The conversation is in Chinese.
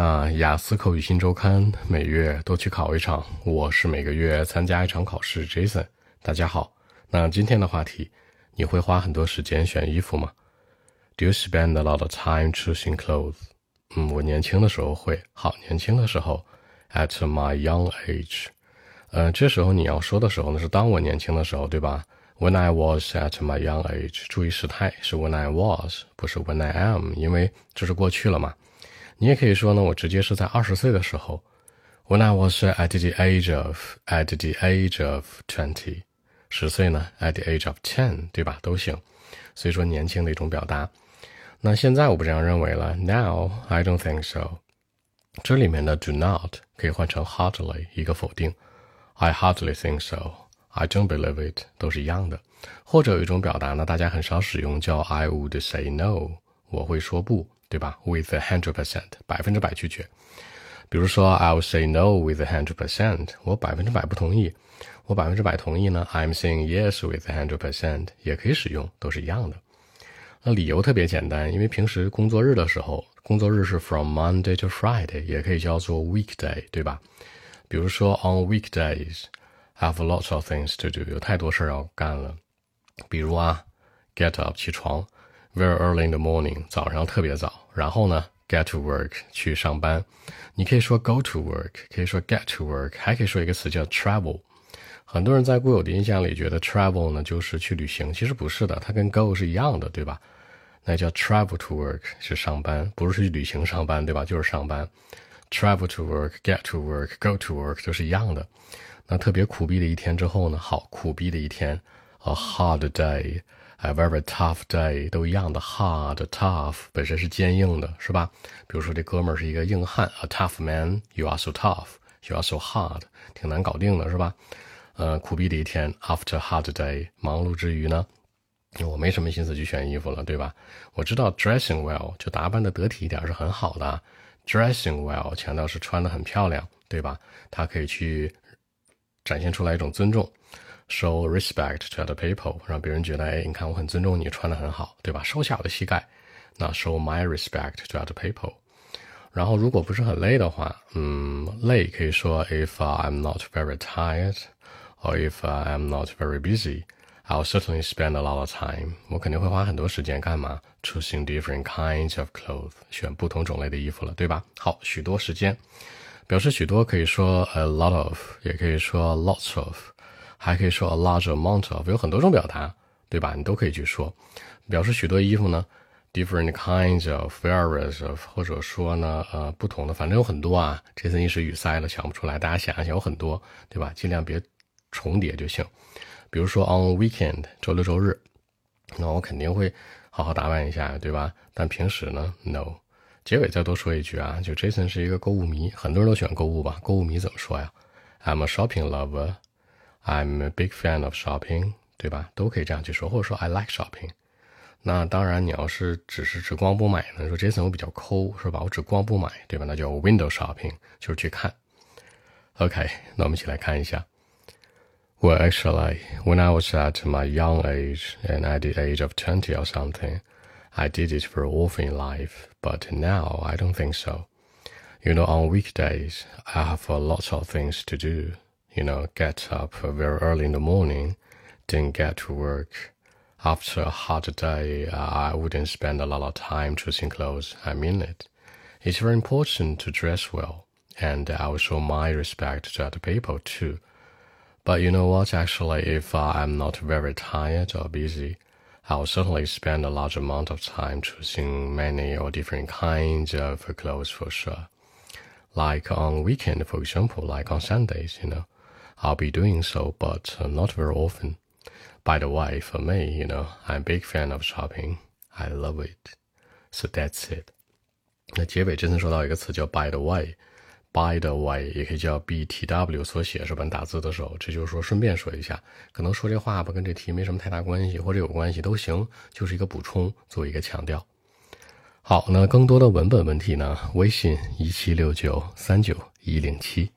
啊，雅思口语新周刊每月都去考一场，我是每个月参加一场考试。Jason，大家好。那今天的话题，你会花很多时间选衣服吗？Do you spend a lot of time choosing clothes？嗯，我年轻的时候会，好年轻的时候，at my young age。呃，这时候你要说的时候呢，是当我年轻的时候，对吧？When I was at my young age，注意时态是 when I was，不是 when I am，因为这是过去了嘛。你也可以说呢，我直接是在二十岁的时候，When I was at the age of at the age of twenty，十岁呢，at the age of ten，对吧？都行。所以说年轻的一种表达。那现在我不这样认为了，Now I don't think so。这里面的 do not 可以换成 hardly，一个否定。I hardly think so。I don't believe it，都是一样的。或者有一种表达呢，大家很少使用，叫 I would say no，我会说不。 对吧？With a hundred percent，百分之百拒绝。比如说，I'll say no with a hundred percent，我百分之百不同意。我百分之百同意呢？I'm saying yes with a hundred percent，也可以使用，都是一样的。那理由特别简单，因为平时工作日的时候，工作日是 from Monday to Friday，也可以叫做 weekday，对吧？比如说，on weekdays，have lots of things to do，有太多事儿要干了。比如啊，get up 起床。Very early in the morning，早上特别早。然后呢，get to work 去上班。你可以说 go to work，可以说 get to work，还可以说一个词叫 travel。很多人在固有的印象里觉得 travel 呢就是去旅行，其实不是的，它跟 go 是一样的，对吧？那叫 travel to work 是上班，不是去旅行上班，对吧？就是上班。travel to work，get to work，go to work 都是一样的。那特别苦逼的一天之后呢？好，苦逼的一天，a hard day。A very tough day 都一样的，hard tough 本身是坚硬的，是吧？比如说这哥们儿是一个硬汉，a tough man，you are so tough，you are so hard，挺难搞定的，是吧？呃，苦逼的一天，after hard day，忙碌之余呢，我没什么心思去选衣服了，对吧？我知道 dressing well 就打扮的得体一点是很好的，dressing well 强调是穿的很漂亮，对吧？它可以去展现出来一种尊重。Show respect to other people，让别人觉得，哎，你看我很尊重你，穿的很好，对吧？收下我的膝盖。那 show my respect to other people。然后如果不是很累的话，嗯，累可以说 if I'm not very tired，or if I'm not very busy，I'll certainly spend a lot of time。我肯定会花很多时间干嘛？Choosing different kinds of clothes，选不同种类的衣服了，对吧？好，许多时间，表示许多可以说 a lot of，也可以说 lots of。 还可以说 a large amount of，有很多种表达，对吧？你都可以去说，表示许多衣服呢，different kinds of various of，或者说呢，呃，不同的，反正有很多啊。这次一时语塞了，想不出来，大家想一想，有很多，对吧？尽量别重叠就行。比如说 on weekend，周六周日，那我肯定会好好打扮一下，对吧？但平时呢，no。结尾再多说一句啊，就 Jason 是一个购物迷，很多人都喜欢购物吧？购物迷怎么说呀？I'm a shopping lover。I'm a big fan of shopping，对吧？都可以这样去说，或者说 I like shopping。那当然，你要是只是只光不买呢？说 Jason 我比较抠，是吧？我只光不买，对吧？那叫 window shopping，就是去看。OK，那我们一起来看一下。Well, actually, when I was at my young age and at the age of 20 or something, I did it very often in life, but now I don't think so. You know, on weekdays, I have a lot of things to do you know, get up very early in the morning, then get to work. After a hard day, uh, I wouldn't spend a lot of time choosing clothes. I mean it. It's very important to dress well, and I will show my respect to other people too. But you know what? Actually, if I'm not very tired or busy, I'll certainly spend a large amount of time choosing many or different kinds of clothes for sure. Like on weekend, for example, like on Sundays, you know. I'll be doing so, but not very often. By the way, for me, you know, I'm a big fan of shopping. I love it. So that's it. 那结尾真的说到一个词叫 by the way，by the way 也可以叫 BTW 缩写，是吧？打字的时候，这就是说顺便说一下，可能说这话吧跟这题没什么太大关系，或者有关系都行，就是一个补充，做一个强调。好，那更多的文本问题呢？微信一七六九三九一零七。